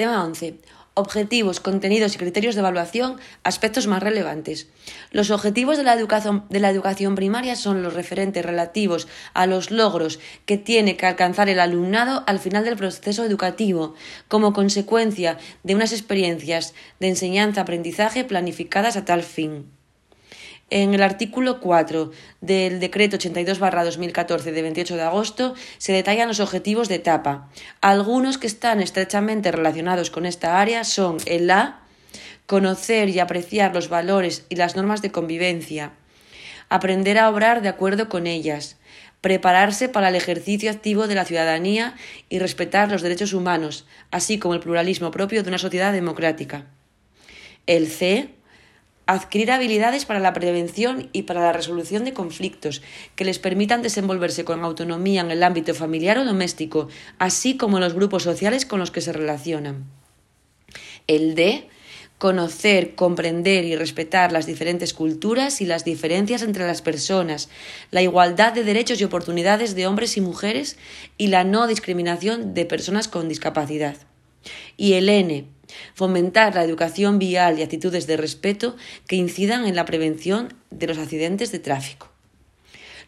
Tema 11. Objetivos, contenidos y criterios de evaluación, aspectos más relevantes. Los objetivos de la, educación, de la educación primaria son los referentes relativos a los logros que tiene que alcanzar el alumnado al final del proceso educativo, como consecuencia de unas experiencias de enseñanza-aprendizaje planificadas a tal fin. En el artículo 4 del Decreto 82-2014 de 28 de agosto se detallan los objetivos de etapa. Algunos que están estrechamente relacionados con esta área son el A, conocer y apreciar los valores y las normas de convivencia, aprender a obrar de acuerdo con ellas, prepararse para el ejercicio activo de la ciudadanía y respetar los derechos humanos, así como el pluralismo propio de una sociedad democrática. El C, adquirir habilidades para la prevención y para la resolución de conflictos que les permitan desenvolverse con autonomía en el ámbito familiar o doméstico, así como en los grupos sociales con los que se relacionan. El D, conocer, comprender y respetar las diferentes culturas y las diferencias entre las personas, la igualdad de derechos y oportunidades de hombres y mujeres y la no discriminación de personas con discapacidad. Y el N, fomentar la educación vial y actitudes de respeto que incidan en la prevención de los accidentes de tráfico.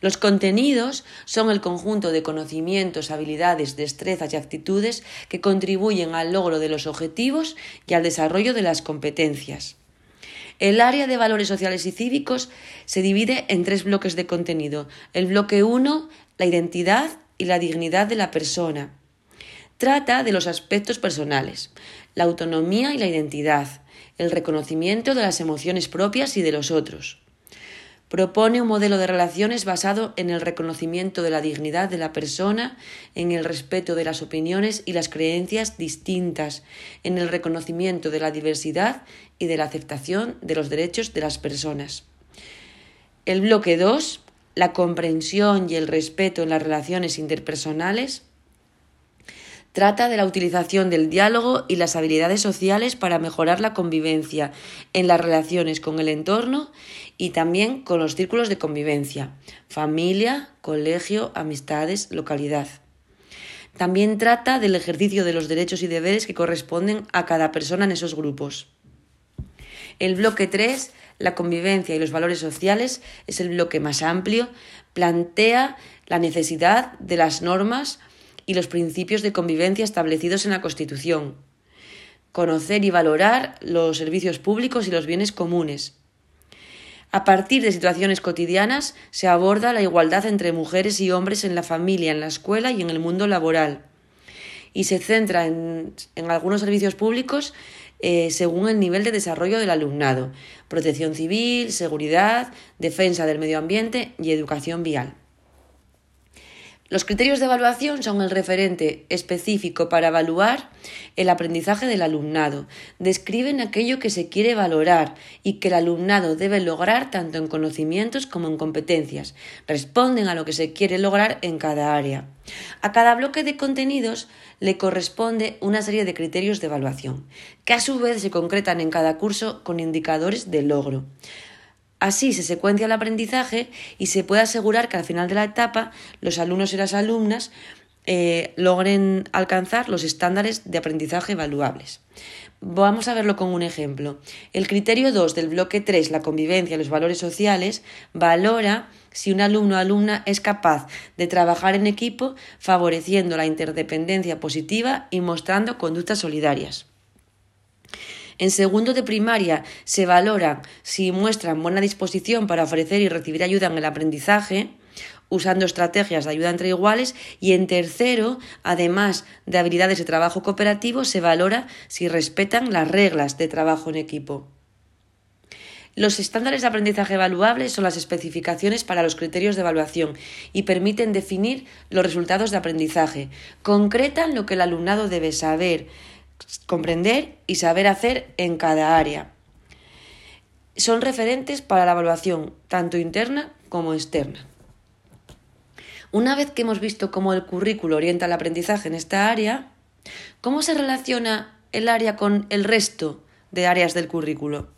Los contenidos son el conjunto de conocimientos, habilidades, destrezas y actitudes que contribuyen al logro de los objetivos y al desarrollo de las competencias. El área de valores sociales y cívicos se divide en tres bloques de contenido. El bloque 1, la identidad y la dignidad de la persona. Trata de los aspectos personales la autonomía y la identidad, el reconocimiento de las emociones propias y de los otros. Propone un modelo de relaciones basado en el reconocimiento de la dignidad de la persona, en el respeto de las opiniones y las creencias distintas, en el reconocimiento de la diversidad y de la aceptación de los derechos de las personas. El bloque 2, la comprensión y el respeto en las relaciones interpersonales, Trata de la utilización del diálogo y las habilidades sociales para mejorar la convivencia en las relaciones con el entorno y también con los círculos de convivencia, familia, colegio, amistades, localidad. También trata del ejercicio de los derechos y deberes que corresponden a cada persona en esos grupos. El bloque 3, la convivencia y los valores sociales, es el bloque más amplio, plantea la necesidad de las normas y los principios de convivencia establecidos en la Constitución, conocer y valorar los servicios públicos y los bienes comunes. A partir de situaciones cotidianas se aborda la igualdad entre mujeres y hombres en la familia, en la escuela y en el mundo laboral. Y se centra en, algunos servicios públicos eh, según el nivel de desarrollo del alumnado, protección civil, seguridad, defensa del medio ambiente y educación vial. Los criterios de evaluación son el referente específico para evaluar el aprendizaje del alumnado. Describen aquello que se quiere valorar y que el alumnado debe lograr tanto en conocimientos como en competencias. Responden a lo que se quiere lograr en cada área. A cada bloque de contenidos le corresponde una serie de criterios de evaluación, que a su vez se concretan en cada curso con indicadores de logro. Así se secuencia el aprendizaje y se puede asegurar que al final de la etapa los alumnos y las alumnas eh, logren alcanzar los estándares de aprendizaje evaluables. Vamos a verlo con un ejemplo. El criterio 2 del bloque 3, la convivencia y los valores sociales, valora si un alumno o alumna es capaz de trabajar en equipo favoreciendo la interdependencia positiva y mostrando conductas solidarias. En segundo de primaria se valora si muestran buena disposición para ofrecer y recibir ayuda en el aprendizaje, usando estrategias de ayuda entre iguales y en tercero, además de habilidades de trabajo cooperativo, se valora si respetan las reglas de trabajo en equipo. Los estándares de aprendizaje evaluables son las especificaciones para los criterios de evaluación y permiten definir los resultados de aprendizaje. Concretan lo que el alumnado debe saber, comprender y saber hacer en cada área. Son referentes para la evaluación tanto interna como externa. Una vez que hemos visto cómo el currículo orienta el aprendizaje en esta área, ¿cómo se relaciona el área con el resto de áreas del currículo?